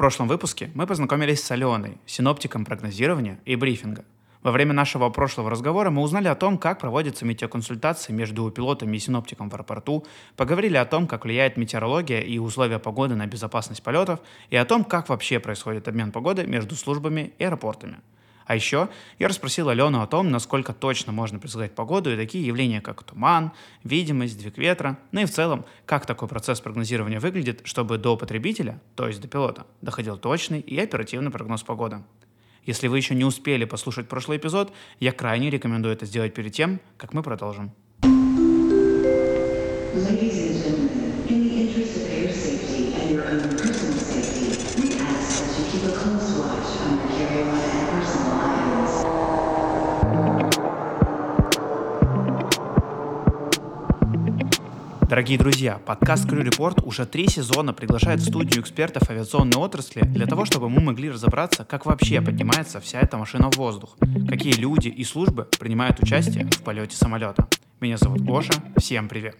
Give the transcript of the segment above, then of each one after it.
прошлом выпуске мы познакомились с Аленой, синоптиком прогнозирования и брифинга. Во время нашего прошлого разговора мы узнали о том, как проводятся метеоконсультации между пилотами и синоптиком в аэропорту, поговорили о том, как влияет метеорология и условия погоды на безопасность полетов, и о том, как вообще происходит обмен погоды между службами и аэропортами – а еще я расспросил Алену о том, насколько точно можно предсказать погоду и такие явления, как туман, видимость, двиг ветра, ну и в целом, как такой процесс прогнозирования выглядит, чтобы до потребителя, то есть до пилота, доходил точный и оперативный прогноз погоды. Если вы еще не успели послушать прошлый эпизод, я крайне рекомендую это сделать перед тем, как мы продолжим. Ladies and Дорогие друзья, подкаст Crew Report уже три сезона приглашает в студию экспертов авиационной отрасли для того, чтобы мы могли разобраться, как вообще поднимается вся эта машина в воздух, какие люди и службы принимают участие в полете самолета. Меня зовут Гоша, всем привет!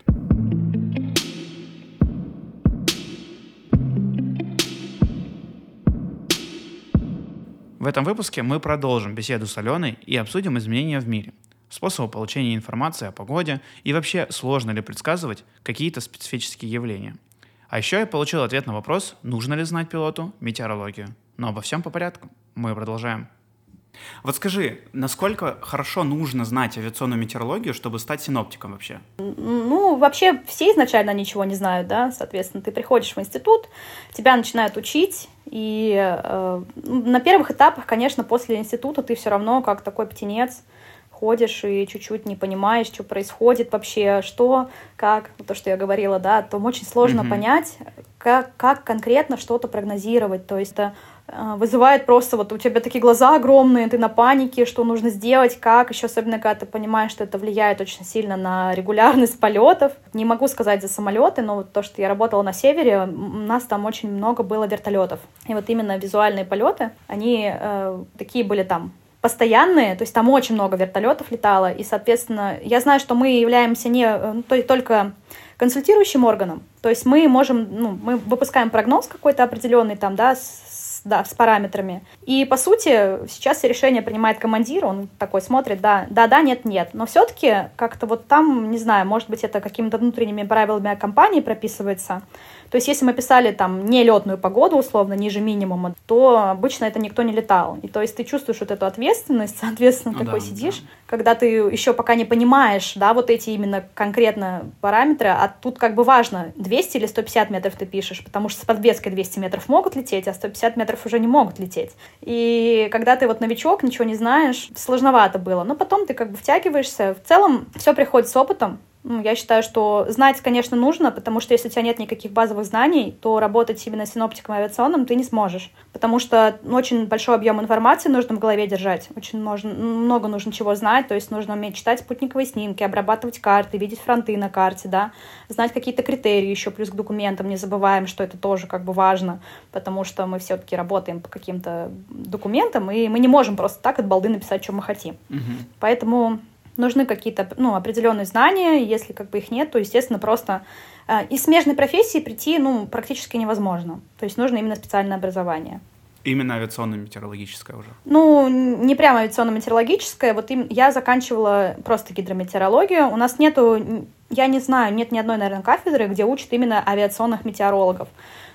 В этом выпуске мы продолжим беседу с Аленой и обсудим изменения в мире – способы получения информации о погоде и вообще сложно ли предсказывать какие-то специфические явления. А еще я получил ответ на вопрос, нужно ли знать пилоту метеорологию. Но обо всем по порядку. Мы продолжаем. Вот скажи, насколько хорошо нужно знать авиационную метеорологию, чтобы стать синоптиком вообще? Ну, вообще все изначально ничего не знают, да, соответственно, ты приходишь в институт, тебя начинают учить, и э, на первых этапах, конечно, после института ты все равно как такой птенец, ходишь и чуть-чуть не понимаешь, что происходит вообще, что, как, то, что я говорила, да, то очень сложно mm-hmm. понять, как, как конкретно что-то прогнозировать. То есть это вызывает просто вот у тебя такие глаза огромные, ты на панике, что нужно сделать, как, еще особенно когда ты понимаешь, что это влияет очень сильно на регулярность полетов. Не могу сказать за самолеты, но вот то, что я работала на севере, у нас там очень много было вертолетов. И вот именно визуальные полеты, они э, такие были там постоянные, то есть там очень много вертолетов летало, и, соответственно, я знаю, что мы являемся не э, ну, то, только консультирующим органом, то есть мы можем, ну, мы выпускаем прогноз какой-то определенный там, да, с, да, с параметрами. И, по сути, сейчас решение принимает командир, он такой смотрит, да, да, да, нет, нет. Но все-таки как-то вот там, не знаю, может быть, это какими-то внутренними правилами компании прописывается, то есть, если мы писали там нелетную погоду, условно, ниже минимума, то обычно это никто не летал. И то есть ты чувствуешь вот эту ответственность, соответственно, ну, такой да, сидишь, да. когда ты еще пока не понимаешь, да, вот эти именно конкретно параметры, а тут как бы важно, 200 или 150 метров ты пишешь, потому что с подвеской 200 метров могут лететь, а 150 метров уже не могут лететь. И когда ты вот новичок, ничего не знаешь, сложновато было. Но потом ты как бы втягиваешься. В целом все приходит с опытом, ну, я считаю, что знать, конечно, нужно, потому что если у тебя нет никаких базовых знаний, то работать именно синоптиком авиационным ты не сможешь. Потому что очень большой объем информации нужно в голове держать. Очень можно, много нужно чего знать, то есть нужно уметь читать спутниковые снимки, обрабатывать карты, видеть фронты на карте, да, знать какие-то критерии еще плюс к документам, не забываем, что это тоже как бы важно, потому что мы все-таки работаем по каким-то документам, и мы не можем просто так от балды написать, что мы хотим. Угу. Поэтому нужны какие-то ну, определенные знания, если как бы их нет, то, естественно, просто э, из смежной профессии прийти ну, практически невозможно. То есть нужно именно специальное образование. Именно авиационно-метеорологическое уже? Ну, не прямо авиационно-метеорологическое. Вот им, я заканчивала просто гидрометеорологию. У нас нету, я не знаю, нет ни одной, наверное, кафедры, где учат именно авиационных метеорологов.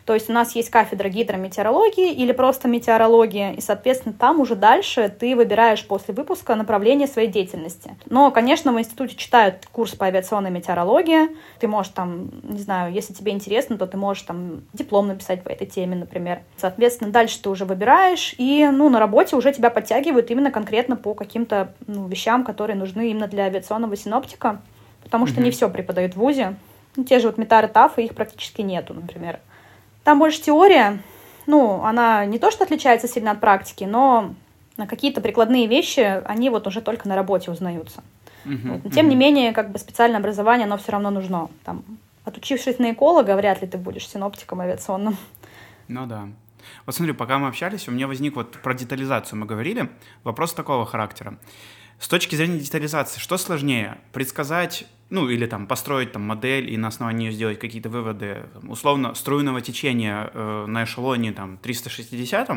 То есть у нас есть кафедра гидрометеорологии или просто метеорологии, и, соответственно, там уже дальше ты выбираешь после выпуска направление своей деятельности. Но, конечно, в институте читают курс по авиационной метеорологии. Ты можешь там, не знаю, если тебе интересно, то ты можешь там диплом написать по этой теме, например. Соответственно, дальше ты уже выбираешь, и, ну, на работе уже тебя подтягивают именно конкретно по каким-то ну, вещам, которые нужны именно для авиационного синоптика, потому что mm-hmm. не все преподают в ВУЗе. Ну, те же вот метары ТАФ, их практически нету, например. Там больше теория, ну, она не то что отличается сильно от практики, но на какие-то прикладные вещи, они вот уже только на работе узнаются. Uh-huh, вот. Тем uh-huh. не менее, как бы специальное образование, оно все равно нужно. Там, отучившись на эколога, вряд ли ты будешь синоптиком авиационным. Ну да. Вот смотри, пока мы общались, у меня возник вот про детализацию мы говорили, вопрос такого характера. С точки зрения детализации, что сложнее? Предсказать ну, или там построить там модель и на основании нее сделать какие-то выводы, условно, струйного течения э, на эшелоне там 360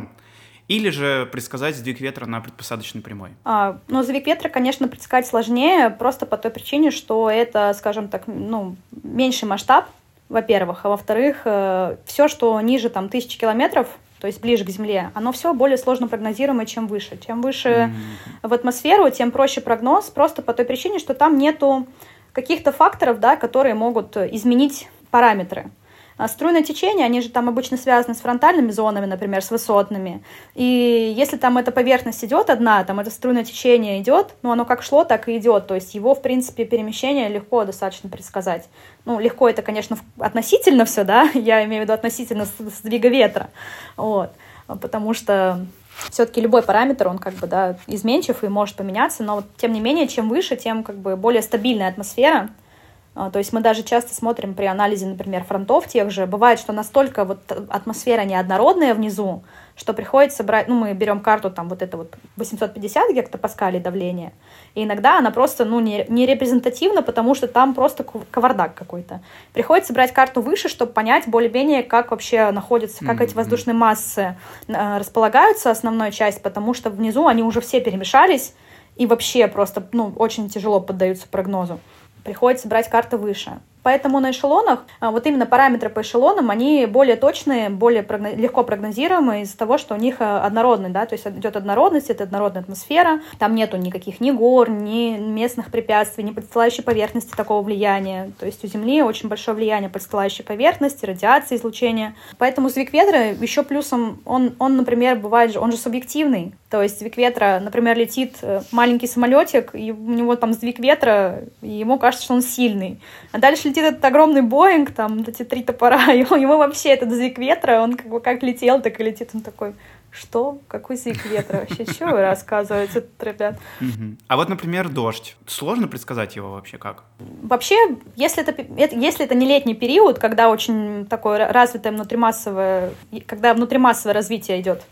или же предсказать сдвиг ветра на предпосадочной прямой? А, ну, сдвиг ветра, конечно, предсказать сложнее, просто по той причине, что это, скажем так, ну, меньший масштаб, во-первых, а во-вторых, э, все, что ниже там тысячи километров, то есть ближе к Земле, оно все более сложно прогнозируемое, чем выше. Чем выше mm-hmm. в атмосферу, тем проще прогноз, просто по той причине, что там нету каких-то факторов, да, которые могут изменить параметры. А струйные течения, они же там обычно связаны с фронтальными зонами, например, с высотными. И если там эта поверхность идет одна, там это струйное течение идет, ну, оно как шло, так и идет. То есть его, в принципе, перемещение легко достаточно предсказать. Ну, легко это, конечно, относительно все, да, я имею в виду относительно сдвига ветра. Вот. Потому что все-таки любой параметр, он как бы, да, изменчив и может поменяться, но тем не менее, чем выше, тем как бы более стабильная атмосфера, то есть мы даже часто смотрим при анализе, например, фронтов тех же, бывает, что настолько вот атмосфера неоднородная внизу, что приходится брать, ну, мы берем карту, там, вот это вот 850 гектопаскалей давления, и иногда она просто, ну, не, не репрезентативна, потому что там просто кавардак какой-то. Приходится брать карту выше, чтобы понять более-менее, как вообще находятся, как mm-hmm. эти воздушные массы э, располагаются, основной часть, потому что внизу они уже все перемешались, и вообще просто, ну, очень тяжело поддаются прогнозу приходится брать карты выше. Поэтому на эшелонах, а, вот именно параметры по эшелонам, они более точные, более прогноз... легко прогнозируемые из-за того, что у них а, однородный, да, то есть идет однородность, это однородная атмосфера, там нету никаких ни гор, ни местных препятствий, ни подстилающей поверхности такого влияния. То есть у Земли очень большое влияние подстилающей поверхности, радиации, излучения. Поэтому сдвиг ветра еще плюсом, он, он, например, бывает же, он же субъективный. То есть сдвиг ветра, например, летит э, маленький самолетик, и у него там сдвиг ветра, и ему кажется, что он сильный. А дальше летит этот огромный Боинг, там эти три топора, и ему вообще этот сдвиг ветра, он как бы как летел, так и летит. Он такой, что? Какой сдвиг ветра? Вообще, что вы рассказываете, ребят? А вот, например, дождь. Сложно предсказать его вообще как? Вообще, если это, если это не летний период, когда очень такое развитое внутримассовое, когда внутримассовое развитие идет,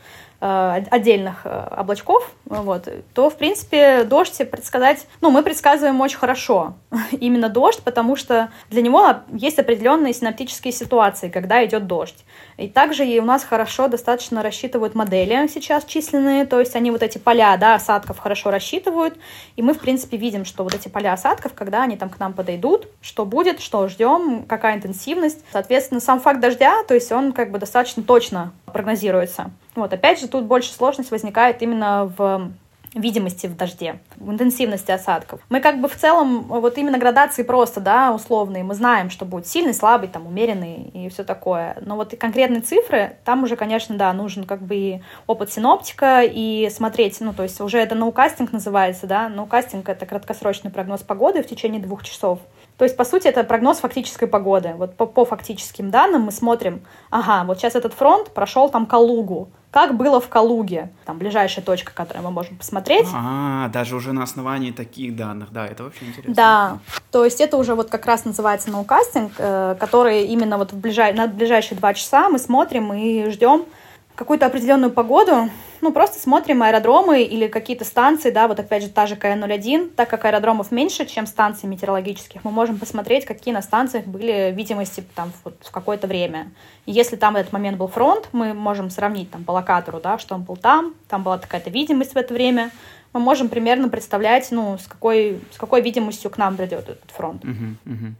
отдельных э, облачков, вот, то, в принципе, дождь предсказать, ну, мы предсказываем очень хорошо именно дождь, потому что для него есть определенные синаптические ситуации, когда идет дождь. И также и у нас хорошо достаточно рассчитывают модели сейчас численные, то есть они вот эти поля, да, осадков хорошо рассчитывают, и мы, в принципе, видим, что вот эти поля осадков, когда они там к нам подойдут, что будет, что ждем, какая интенсивность. Соответственно, сам факт дождя, то есть он как бы достаточно точно прогнозируется. Вот, опять же, тут больше сложность возникает именно в видимости в дожде, в интенсивности осадков. Мы как бы в целом, вот именно градации просто, да, условные, мы знаем, что будет сильный, слабый, там, умеренный и все такое. Но вот и конкретные цифры, там уже, конечно, да, нужен как бы и опыт синоптика, и смотреть, ну, то есть уже это ноукастинг называется, да, ноукастинг — это краткосрочный прогноз погоды в течение двух часов. То есть, по сути, это прогноз фактической погоды. Вот по, по фактическим данным мы смотрим, ага, вот сейчас этот фронт прошел там Калугу, как было в Калуге, там ближайшая точка, которую мы можем посмотреть. А, даже уже на основании таких данных, да, это вообще интересно. Да, то есть это уже вот как раз называется ноукастинг, э, который именно вот в ближай... на ближайшие два часа мы смотрим и ждем какую-то определенную погоду, ну, просто смотрим аэродромы или какие-то станции, да, вот опять же та же КН-01, так как аэродромов меньше, чем станций метеорологических, мы можем посмотреть, какие на станциях были видимости там вот, в какое-то время. Если там этот момент был фронт, мы можем сравнить там по локатору, да, что он был там, там была такая-то видимость в это время, мы можем примерно представлять, ну, с какой, с какой видимостью к нам придет этот фронт. Uh-huh, uh-huh.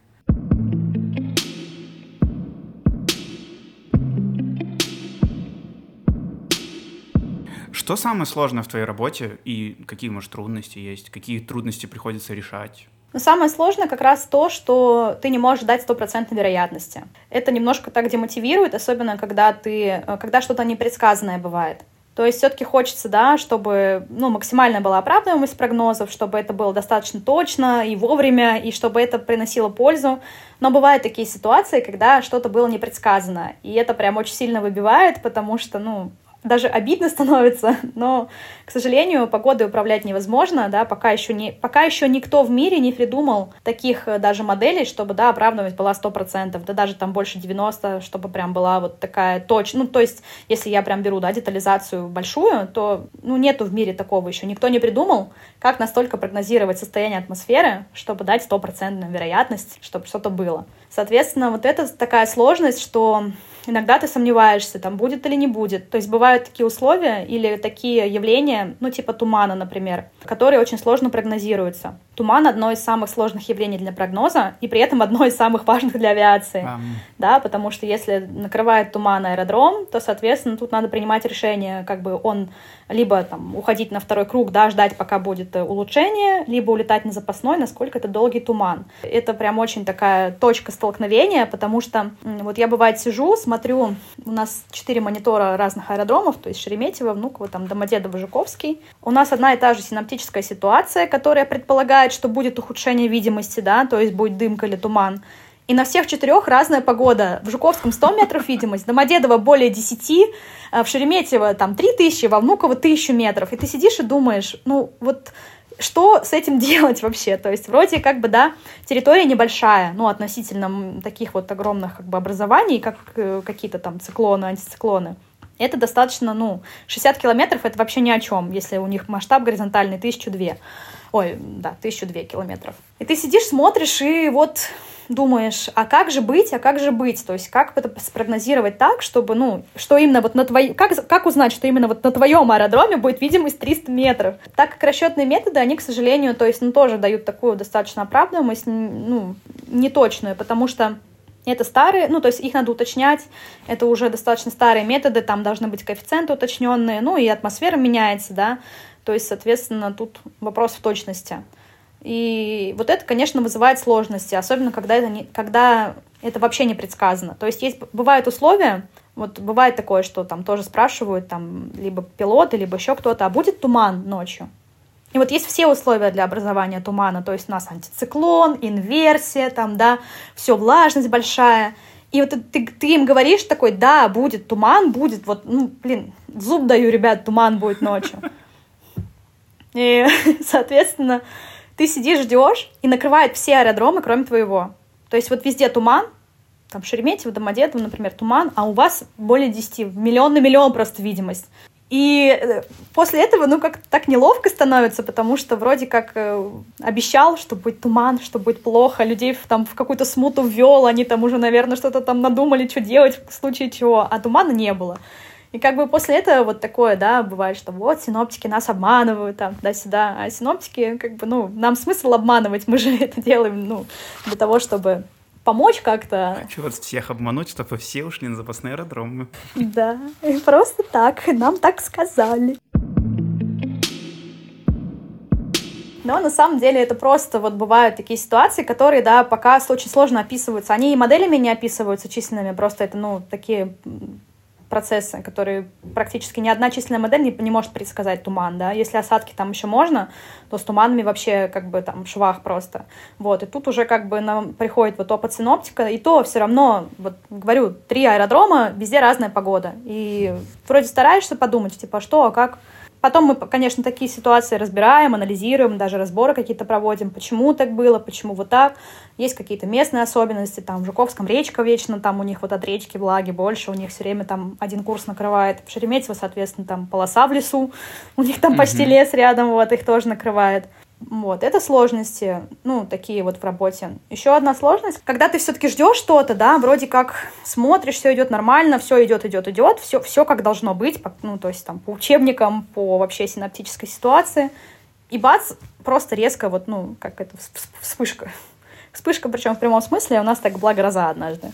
Что самое сложное в твоей работе и какие, может, трудности есть? Какие трудности приходится решать? Но самое сложное как раз то, что ты не можешь дать стопроцентной вероятности. Это немножко так демотивирует, особенно когда ты, когда что-то непредсказанное бывает. То есть все-таки хочется, да, чтобы ну, максимально была оправдываемость прогнозов, чтобы это было достаточно точно и вовремя, и чтобы это приносило пользу. Но бывают такие ситуации, когда что-то было непредсказано, и это прям очень сильно выбивает, потому что, ну, даже обидно становится, но, к сожалению, погодой управлять невозможно, да, пока еще, не, пока еще никто в мире не придумал таких э, даже моделей, чтобы, да, оправдывать была 100%, да, даже там больше 90, чтобы прям была вот такая точная, ну, то есть, если я прям беру, да, детализацию большую, то, ну, нету в мире такого еще, никто не придумал, как настолько прогнозировать состояние атмосферы, чтобы дать стопроцентную вероятность, чтобы что-то было. Соответственно, вот это такая сложность, что иногда ты сомневаешься, там будет или не будет. То есть бывают такие условия или такие явления, ну типа тумана, например, которые очень сложно прогнозируются. Туман — одно из самых сложных явлений для прогноза, и при этом одно из самых важных для авиации. Um. Да, потому что если накрывает туман аэродром, то, соответственно, тут надо принимать решение, как бы он либо там уходить на второй круг, да, ждать, пока будет э, улучшение, либо улетать на запасной, насколько это долгий туман. Это прям очень такая точка столкновения, потому что вот я бывает сижу, смотрю, у нас четыре монитора разных аэродромов, то есть Шереметьево, Внуково, там Домодедово, Жуковский. У нас одна и та же синаптическая ситуация, которая предполагает, что будет ухудшение видимости, да, то есть будет дымка или туман. И на всех четырех разная погода. В Жуковском 100 метров видимость, Домодедово более 10, а в Шереметьево там 3000, во Внуково 1000 метров. И ты сидишь и думаешь, ну вот что с этим делать вообще? То есть вроде как бы, да, территория небольшая, ну, относительно таких вот огромных как бы образований, как э, какие-то там циклоны, антициклоны. Это достаточно, ну, 60 километров — это вообще ни о чем, если у них масштаб горизонтальный 1002. Ой, да, 1002 километров. И ты сидишь, смотришь, и вот думаешь, а как же быть, а как же быть? То есть как это спрогнозировать так, чтобы, ну, что именно вот на твоем... Как, как узнать, что именно вот на твоем аэродроме будет видимость 300 метров? Так как расчетные методы, они, к сожалению, то есть, ну, тоже дают такую достаточно оправдываемость, ну, неточную, потому что это старые, ну, то есть их надо уточнять, это уже достаточно старые методы, там должны быть коэффициенты уточненные, ну, и атмосфера меняется, да, то есть, соответственно, тут вопрос в точности. И вот это, конечно, вызывает сложности, особенно когда это, не, когда это вообще не предсказано. То есть, есть бывают условия, вот бывает такое, что там тоже спрашивают, там, либо пилоты, либо еще кто-то, а будет туман ночью? И вот есть все условия для образования тумана, то есть у нас антициклон, инверсия, там, да, все, влажность большая. И вот ты, ты им говоришь такой, да, будет туман, будет, вот, ну, блин, зуб даю, ребят, туман будет ночью. И, соответственно, ты сидишь, ждешь, и накрывает все аэродромы, кроме твоего. То есть вот везде туман, там Шереметьево, Домодедово, например, туман, а у вас более 10, миллион на миллион просто видимость. И э, после этого, ну, как так неловко становится, потому что вроде как э, обещал, что будет туман, что будет плохо, людей там в какую-то смуту ввел, они там уже, наверное, что-то там надумали, что делать в случае чего, а тумана не было. И как бы после этого вот такое, да, бывает, что вот синоптики нас обманывают, там, да-сюда, а синоптики, как бы, ну, нам смысл обманывать, мы же это делаем, ну, для того, чтобы помочь как-то. Хочу вас всех обмануть, чтобы все ушли на запасные аэродромы. Да, просто так, нам так сказали. Но на самом деле это просто вот бывают такие ситуации, которые, да, пока очень сложно описываются. Они и моделями не описываются численными, просто это, ну, такие процессы, которые практически ни одна численная модель не, не может предсказать туман, да. Если осадки там еще можно, то с туманами вообще как бы там швах просто. Вот, и тут уже как бы нам приходит вот опыт синоптика, и то все равно, вот говорю, три аэродрома, везде разная погода. И вроде стараешься подумать, типа, что, а как, Потом мы, конечно, такие ситуации разбираем, анализируем, даже разборы какие-то проводим, почему так было, почему вот так. Есть какие-то местные особенности, там в Жуковском речка вечно, там у них вот от речки влаги больше, у них все время там один курс накрывает. В Шереметьево, соответственно, там полоса в лесу, у них там почти лес рядом, вот их тоже накрывает. Вот, это сложности, ну, такие вот в работе. Еще одна сложность, когда ты все-таки ждешь что-то, да, вроде как смотришь, все идет нормально, все идет, идет, идет, все, все как должно быть, ну, то есть там по учебникам, по вообще синаптической ситуации, и бац, просто резко вот, ну, как это, вспышка. Вспышка, причем в прямом смысле, у нас так была гроза однажды.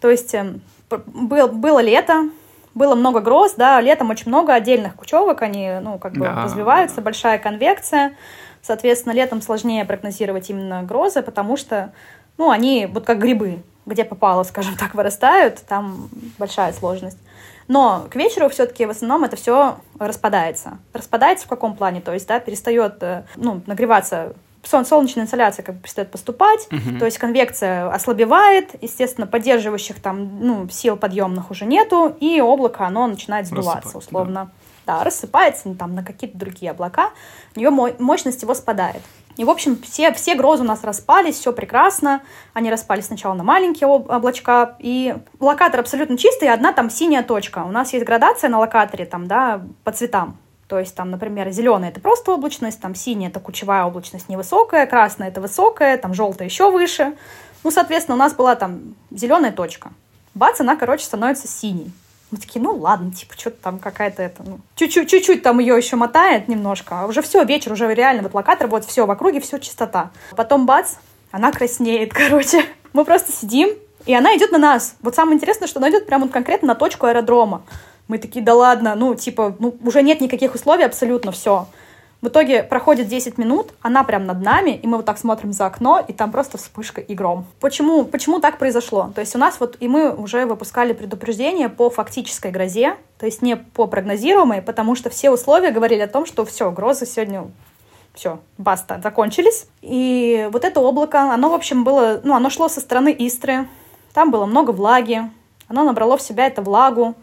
То есть э, был, было лето, было много гроз, да, летом очень много отдельных кучевок, они, ну, как бы да. развиваются, большая конвекция, Соответственно, летом сложнее прогнозировать именно грозы, потому что, ну, они вот как грибы, где попало, скажем так, вырастают, там большая сложность. Но к вечеру все-таки в основном это все распадается. Распадается в каком плане? То есть, да, перестает, э, ну, нагреваться солнечная инсоляция как бы перестает поступать, угу. то есть конвекция ослабевает, естественно, поддерживающих там ну, сил подъемных уже нету, и облако, оно начинает сдуваться, условно. Да. Да, рассыпается ну, там на какие-то другие облака, у нее мощность его спадает. И, в общем, все, все грозы у нас распались, все прекрасно. Они распались сначала на маленькие облачка. И локатор абсолютно чистый, одна там синяя точка. У нас есть градация на локаторе там, да, по цветам. То есть там, например, зеленая это просто облачность, там синяя это кучевая облачность невысокая, красная это высокая, там желтая еще выше. Ну, соответственно, у нас была там зеленая точка. Бац, она, короче, становится синей. Мы такие, ну ладно, типа, что-то там какая-то это, ну, чуть-чуть, чуть-чуть там ее еще мотает немножко, а уже все, вечер, уже реально вот локатор, вот все, в округе все чистота. Потом бац, она краснеет, короче. Мы просто сидим, и она идет на нас. Вот самое интересное, что она идет прямо вот конкретно на точку аэродрома. Мы такие, да ладно, ну, типа, ну, уже нет никаких условий, абсолютно все. В итоге проходит 10 минут, она прям над нами, и мы вот так смотрим за окно, и там просто вспышка и гром. Почему, почему так произошло? То есть у нас вот, и мы уже выпускали предупреждение по фактической грозе, то есть не по прогнозируемой, потому что все условия говорили о том, что все, грозы сегодня все, баста, закончились. И вот это облако, оно, в общем, было, ну, оно шло со стороны Истры, там было много влаги, оно набрало в себя эту влагу,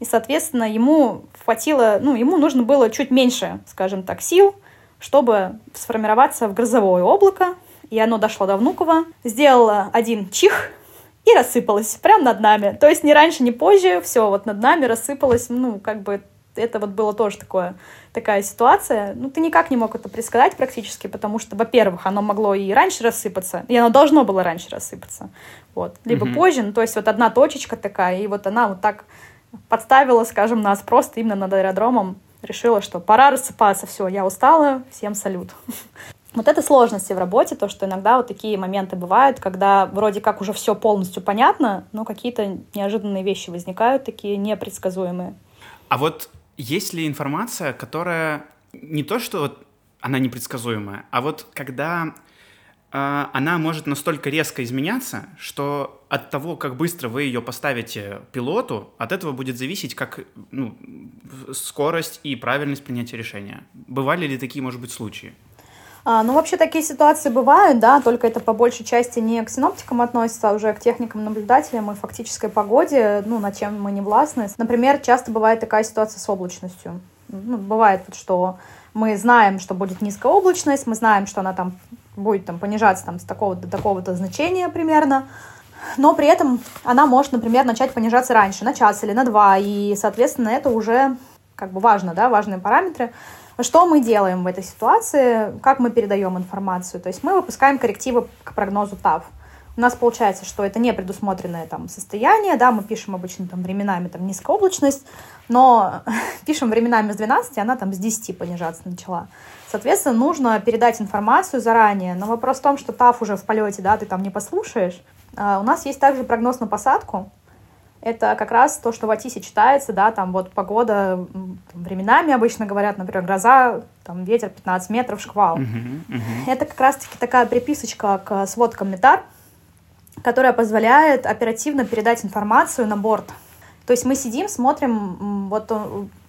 и, соответственно, ему хватило, ну, ему нужно было чуть меньше, скажем так, сил, чтобы сформироваться в грозовое облако, и оно дошло до Внуково, сделало один чих и рассыпалось прямо над нами. То есть ни раньше, ни позже, все вот над нами рассыпалось, ну, как бы это вот было тоже такое, такая ситуация. Ну, ты никак не мог это предсказать практически, потому что, во-первых, оно могло и раньше рассыпаться, и оно должно было раньше рассыпаться. Вот. Либо mm-hmm. позже, ну, то есть вот одна точечка такая, и вот она вот так подставила, скажем, нас просто именно над аэродромом, решила, что пора рассыпаться, все, я устала, всем салют. Вот это сложности в работе, то, что иногда вот такие моменты бывают, когда вроде как уже все полностью понятно, но какие-то неожиданные вещи возникают, такие непредсказуемые. А вот есть ли информация, которая не то, что вот она непредсказуемая, а вот когда а, она может настолько резко изменяться, что от того, как быстро вы ее поставите пилоту, от этого будет зависеть как ну, скорость и правильность принятия решения. Бывали ли такие, может быть, случаи? А, ну, вообще такие ситуации бывают, да, только это по большей части не к синоптикам относится, а уже к техникам-наблюдателям и фактической погоде, ну, над чем мы не властны. Например, часто бывает такая ситуация с облачностью. Ну, бывает, что мы знаем, что будет низкая облачность, мы знаем, что она там будет там понижаться там, с такого-то такого-то значения примерно, но при этом она может, например, начать понижаться раньше, на час или на два, и, соответственно, это уже как бы важно, да, важные параметры. Что мы делаем в этой ситуации, как мы передаем информацию? То есть мы выпускаем коррективы к прогнозу ТАВ. У нас получается, что это не предусмотренное там состояние, да, мы пишем обычно там временами там низкая облачность, но пишем временами с 12, она там с 10 понижаться начала. Соответственно, нужно передать информацию заранее. Но вопрос в том, что ТАФ уже в полете, да, ты там не послушаешь. А у нас есть также прогноз на посадку. Это как раз то, что в Атисе читается, да, там вот погода временами обычно говорят, например, гроза, там ветер 15 метров, шквал. Uh-huh, uh-huh. Это как раз-таки такая приписочка к сводкам Метар, которая позволяет оперативно передать информацию на борт. То есть мы сидим, смотрим, вот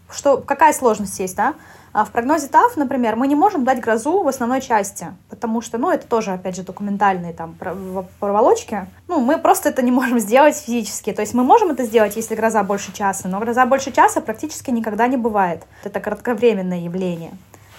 что, какая сложность есть, да? А в прогнозе ТАФ, например, мы не можем дать грозу в основной части, потому что, ну, это тоже, опять же, документальные там проволочки. Ну, мы просто это не можем сделать физически. То есть мы можем это сделать, если гроза больше часа, но гроза больше часа практически никогда не бывает. Это кратковременное явление.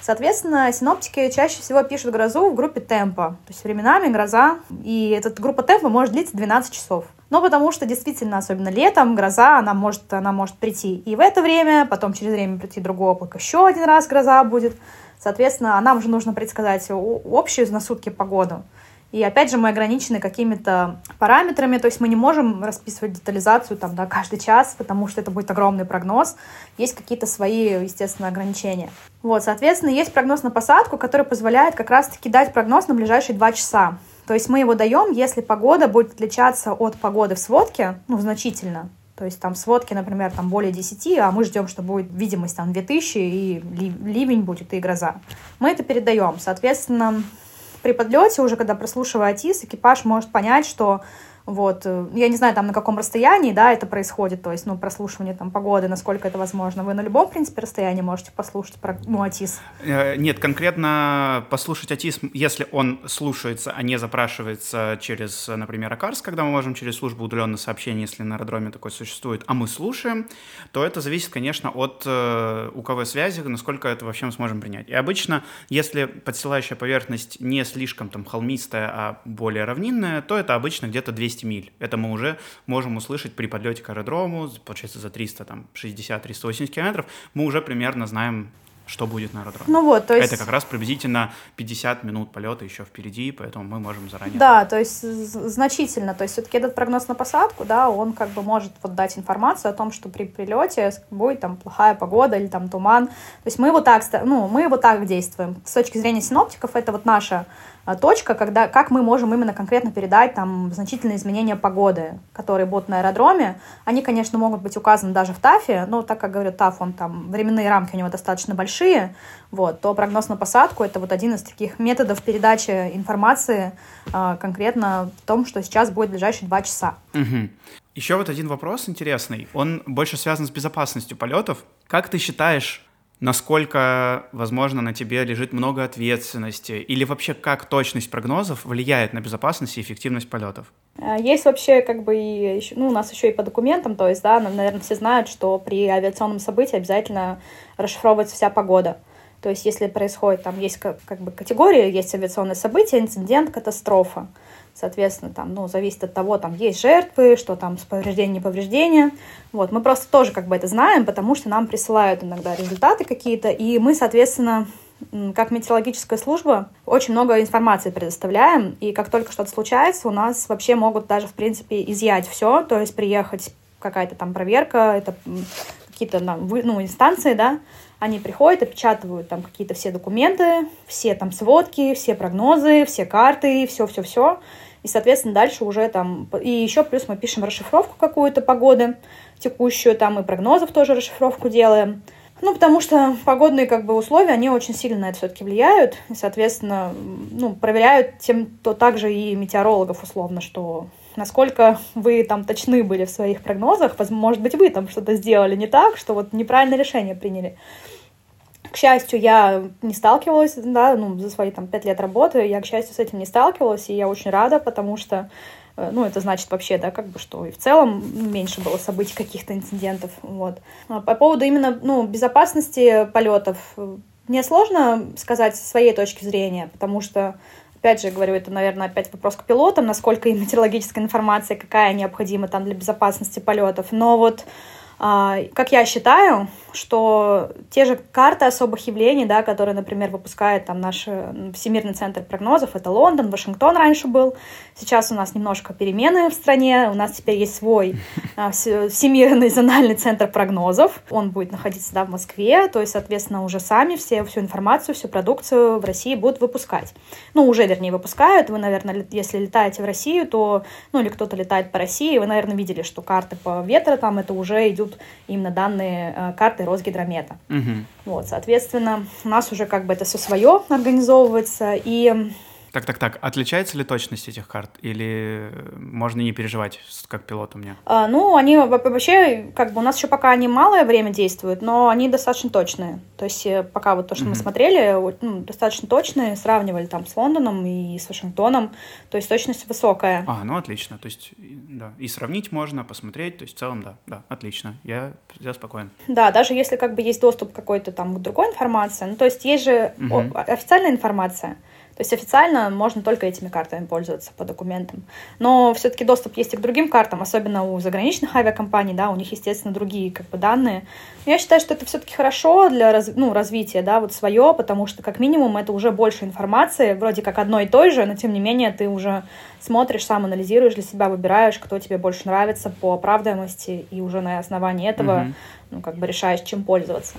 Соответственно, синоптики чаще всего пишут грозу в группе темпа. То есть временами гроза, и эта группа темпа может длиться 12 часов. Но потому что действительно, особенно летом, гроза, она может, она может прийти и в это время, потом через время прийти другое облако, еще один раз гроза будет. Соответственно, нам же нужно предсказать общую на сутки погоду. И опять же мы ограничены какими-то параметрами, то есть мы не можем расписывать детализацию там, да, каждый час, потому что это будет огромный прогноз. Есть какие-то свои, естественно, ограничения. Вот, соответственно, есть прогноз на посадку, который позволяет как раз-таки дать прогноз на ближайшие два часа. То есть мы его даем, если погода будет отличаться от погоды в сводке, ну, значительно. То есть там сводки, например, там более 10, а мы ждем, что будет видимость там 2000, и ливень будет, и гроза. Мы это передаем. Соответственно, при подлете, уже когда прослушивая АТИС, экипаж может понять, что Вот. Э, я не знаю, там, на каком расстоянии, да, это происходит, то есть, ну, прослушивание там погоды, насколько это возможно. Вы на любом, в принципе, расстоянии можете послушать про, ну, АТИС? Э, нет, конкретно послушать АТИС, если он слушается, а не запрашивается через, например, АКАРС, когда мы можем через службу удаленного сообщения, если на аэродроме такой существует, а мы слушаем, то это зависит, конечно, от э, УКВ связи, насколько это вообще мы сможем принять. И обычно, если подсылающая поверхность не слишком там холмистая, а более равнинная, то это обычно где-то 200 200 миль. Это мы уже можем услышать при подлете к аэродрому, получается, за 360-380 километров, мы уже примерно знаем, что будет на аэродроме. Ну вот, то есть... Это как раз приблизительно 50 минут полета еще впереди, поэтому мы можем заранее... Да, то есть значительно. То есть все-таки этот прогноз на посадку, да, он как бы может вот дать информацию о том, что при прилете будет там плохая погода или там туман. То есть мы вот так, ну, мы вот так действуем. С точки зрения синоптиков это вот наша точка, когда, как мы можем именно конкретно передать там значительные изменения погоды, которые будут на аэродроме. Они, конечно, могут быть указаны даже в ТАФе, но так как, говорю, ТАФ, он там, временные рамки у него достаточно большие, вот, то прогноз на посадку — это вот один из таких методов передачи информации э, конкретно в том, что сейчас будет в ближайшие два часа. Угу. Еще вот один вопрос интересный. Он больше связан с безопасностью полетов. Как ты считаешь, насколько, возможно, на тебе лежит много ответственности, или вообще как точность прогнозов влияет на безопасность и эффективность полетов? Э, есть вообще как бы и, ну, у нас еще и по документам, то есть, да, наверное, все знают, что при авиационном событии обязательно расшифровывается вся погода. То есть, если происходит, там есть как, бы категории, есть авиационное событие, инцидент, катастрофа. Соответственно, там, ну, зависит от того, там есть жертвы, что там с повреждением, не повреждения. Вот, мы просто тоже как бы это знаем, потому что нам присылают иногда результаты какие-то, и мы, соответственно, как метеорологическая служба очень много информации предоставляем, и как только что-то случается, у нас вообще могут даже, в принципе, изъять все, то есть приехать какая-то там проверка, это какие-то ну, инстанции, да, они приходят, опечатывают там какие-то все документы, все там сводки, все прогнозы, все карты, все-все-все. И, соответственно, дальше уже там... И еще плюс мы пишем расшифровку какую-то погоды текущую, там и прогнозов тоже расшифровку делаем. Ну, потому что погодные как бы условия, они очень сильно на это все-таки влияют. И, соответственно, ну, проверяют тем, то также и метеорологов условно, что насколько вы там точны были в своих прогнозах. Может быть, вы там что-то сделали не так, что вот неправильное решение приняли. К счастью, я не сталкивалась, да, ну, за свои там пять лет работы, я, к счастью, с этим не сталкивалась, и я очень рада, потому что, э, ну, это значит вообще, да, как бы, что и в целом меньше было событий, каких-то инцидентов, вот. А по поводу именно, ну, безопасности полетов, мне сложно сказать со своей точки зрения, потому что опять же, говорю, это, наверное, опять вопрос к пилотам, насколько им метеорологическая информация, какая необходима там для безопасности полетов. Но вот как я считаю, что те же карты особых явлений, да, которые, например, выпускает там наш Всемирный центр прогнозов, это Лондон, Вашингтон раньше был, сейчас у нас немножко перемены в стране, у нас теперь есть свой а, Всемирный зональный центр прогнозов, он будет находиться, да, в Москве, то есть, соответственно, уже сами все, всю информацию, всю продукцию в России будут выпускать. Ну, уже, вернее, выпускают, вы, наверное, если летаете в Россию, то, ну, или кто-то летает по России, вы, наверное, видели, что карты по ветру там, это уже идут именно данные э, карты Росгидромета. Угу. Вот, соответственно, у нас уже как бы это все свое организовывается, и так, так, так. Отличается ли точность этих карт? Или можно не переживать, как пилот у меня? А, ну, они вообще, как бы у нас еще пока они малое время действуют, но они достаточно точные. То есть э, пока вот то, что mm-hmm. мы смотрели, ну, достаточно точные, сравнивали там с Лондоном и с Вашингтоном. То есть точность высокая. А, ну отлично. То есть, да, и сравнить можно, посмотреть. То есть в целом, да, да, отлично. Я, я спокоен. Да, даже если как бы есть доступ к какой-то там другой информации. Ну, то есть есть же mm-hmm. официальная информация. То есть официально можно только этими картами пользоваться по документам. Но все-таки доступ есть и к другим картам, особенно у заграничных авиакомпаний, да, у них, естественно, другие как бы данные. Но я считаю, что это все-таки хорошо для раз, ну, развития, да, вот свое, потому что как минимум это уже больше информации, вроде как одной и той же, но тем не менее ты уже смотришь, сам анализируешь для себя, выбираешь, кто тебе больше нравится по оправдаемости, и уже на основании этого, mm-hmm. ну, как бы решаешь, чем пользоваться.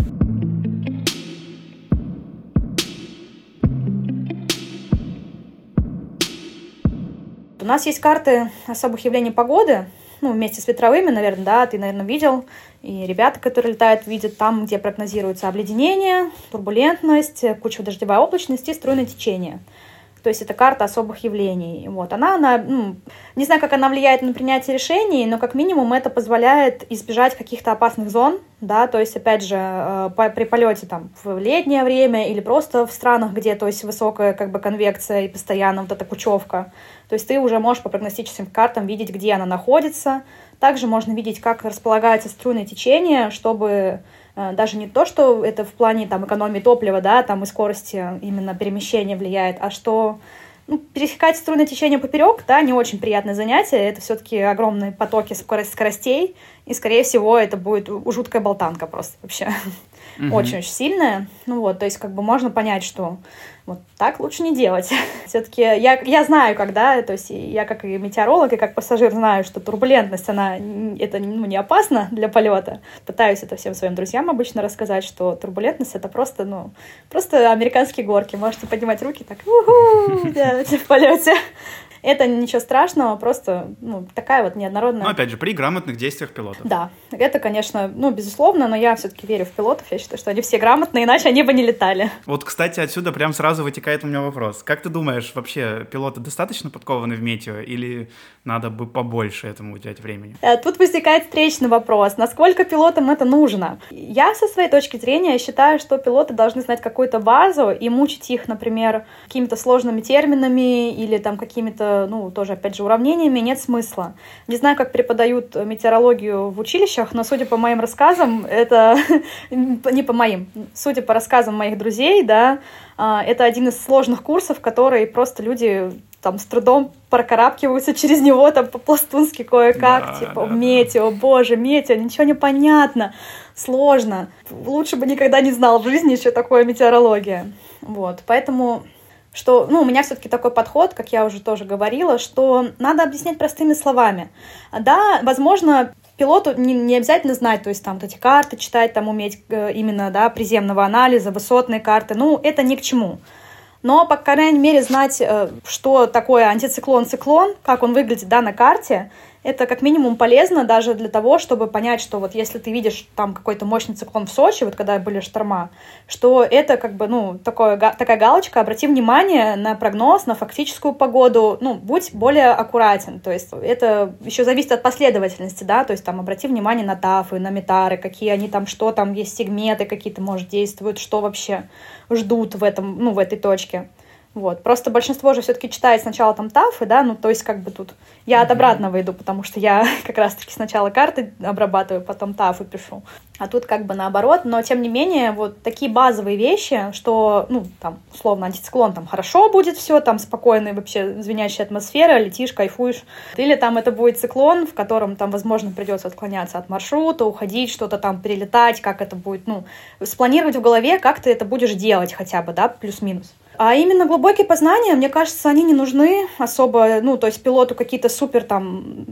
У нас есть карты особых явлений погоды, ну, вместе с ветровыми, наверное, да, ты, наверное, видел, и ребята, которые летают, видят там, где прогнозируется обледенение, турбулентность, куча дождевая облачность и струйное течение. То есть это карта особых явлений. Вот. Она, она ну, не знаю, как она влияет на принятие решений, но как минимум это позволяет избежать каких-то опасных зон, да, то есть, опять же, э, при полете там в летнее время или просто в странах, где, то есть, высокая как бы конвекция и постоянно вот эта кучевка, то есть ты уже можешь по прогностическим картам видеть, где она находится. Также можно видеть, как располагается струнное течение, чтобы даже не то, что это в плане там, экономии топлива, да, там и скорости именно перемещения влияет, а что ну, пересекать струнное течение поперек, да, не очень приятное занятие. Это все-таки огромные потоки скоростей, и, скорее всего, это будет жуткая болтанка просто вообще. Очень-очень сильная. Ну вот, то есть как бы можно понять, что вот так лучше не делать. Все-таки я, я знаю, когда, то есть я как и метеоролог, и как пассажир знаю, что турбулентность, она, это ну, не опасно для полета. Пытаюсь это всем своим друзьям обычно рассказать, что турбулентность это просто, ну, просто американские горки. Можете поднимать руки так, в полете это ничего страшного, просто ну, такая вот неоднородная... Ну, опять же, при грамотных действиях пилотов. Да, это, конечно, ну, безусловно, но я все-таки верю в пилотов, я считаю, что они все грамотные, иначе они бы не летали. Вот, кстати, отсюда прям сразу вытекает у меня вопрос. Как ты думаешь, вообще пилоты достаточно подкованы в метео или надо бы побольше этому уделять времени? Э, тут возникает встречный вопрос, насколько пилотам это нужно? Я со своей точки зрения считаю, что пилоты должны знать какую-то базу и мучить их, например, какими-то сложными терминами или там какими-то ну, тоже, опять же, уравнениями нет смысла. Не знаю, как преподают метеорологию в училищах, но, судя по моим рассказам, это не по моим, судя по рассказам моих друзей, да, а, это один из сложных курсов, которые просто люди там с трудом прокарабкиваются через него там по-пластунски кое-как, да, типа, да, метео, да. боже, метео, ничего не понятно, сложно. Лучше бы никогда не знал в жизни еще такое метеорология. Вот, поэтому что, ну, у меня все-таки такой подход, как я уже тоже говорила, что надо объяснять простыми словами. Да, возможно, пилоту не, не обязательно знать, то есть там вот эти карты читать, там уметь э, именно, да, приземного анализа, высотные карты, ну, это ни к чему. Но, по крайней мере, знать, э, что такое антициклон-циклон, как он выглядит, да, на карте, это как минимум полезно даже для того, чтобы понять, что вот если ты видишь там какой-то мощный циклон в Сочи, вот когда были шторма, что это как бы, ну, такое, такая галочка, обрати внимание на прогноз, на фактическую погоду, ну, будь более аккуратен, то есть это еще зависит от последовательности, да, то есть там обрати внимание на тафы, на метары, какие они там, что там есть сегменты какие-то, может, действуют, что вообще ждут в этом, ну, в этой точке. Вот. Просто большинство же все-таки читает сначала там тафы, да, ну, то есть как бы тут я от обратного иду, потому что я как раз-таки сначала карты обрабатываю, потом тафы пишу. А тут как бы наоборот, но тем не менее вот такие базовые вещи, что, ну, там, условно, антициклон, там, хорошо будет все, там, спокойная вообще звенящая атмосфера, летишь, кайфуешь. Или там это будет циклон, в котором там, возможно, придется отклоняться от маршрута, уходить, что-то там перелетать, как это будет, ну, спланировать в голове, как ты это будешь делать хотя бы, да, плюс-минус. А именно глубокие познания, мне кажется, они не нужны особо, ну, то есть пилоту какие-то супер там,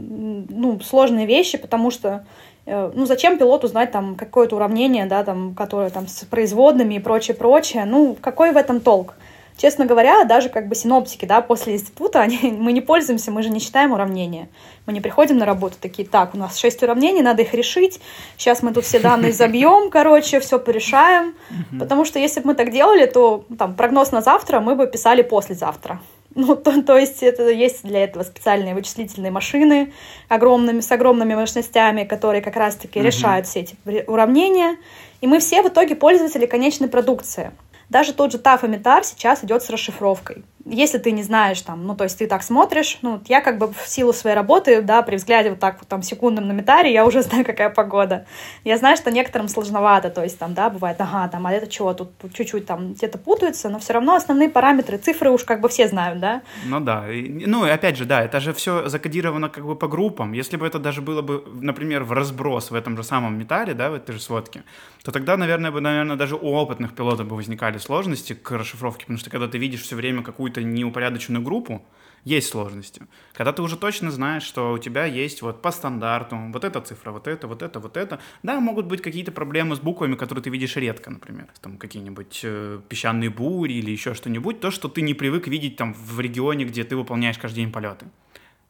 ну, сложные вещи, потому что э, ну, зачем пилоту знать там какое-то уравнение, да, там, которое там с производными и прочее, прочее, ну, какой в этом толк? Честно говоря, даже как бы синоптики, да, после института, они, мы не пользуемся, мы же не читаем уравнения. Мы не приходим на работу такие, так, у нас шесть уравнений, надо их решить, сейчас мы тут все данные забьем, короче, все порешаем. Потому что если бы мы так делали, то там прогноз на завтра мы бы писали послезавтра. Ну, то, то есть это есть для этого специальные вычислительные машины огромными, с огромными мощностями, которые как раз-таки uh решают все эти уравнения. И мы все в итоге пользователи конечной продукции. Даже тот же TAF сейчас идет с расшифровкой если ты не знаешь там, ну, то есть ты так смотришь, ну, я как бы в силу своей работы, да, при взгляде вот так вот там секундном на метаре, я уже знаю, какая погода. Я знаю, что некоторым сложновато, то есть там, да, бывает, ага, там, а это чего, тут чуть-чуть там где-то путаются, но все равно основные параметры, цифры уж как бы все знают, да? Ну да, и, ну и опять же, да, это же все закодировано как бы по группам. Если бы это даже было бы, например, в разброс в этом же самом метаре, да, в этой же сводке, то тогда, наверное, бы, наверное, даже у опытных пилотов бы возникали сложности к расшифровке, потому что когда ты видишь все время какую какую-то неупорядоченную группу, есть сложности. Когда ты уже точно знаешь, что у тебя есть вот по стандарту вот эта цифра, вот это, вот это, вот это. Да, могут быть какие-то проблемы с буквами, которые ты видишь редко, например. Там какие-нибудь э, песчаные бури или еще что-нибудь. То, что ты не привык видеть там в регионе, где ты выполняешь каждый день полеты.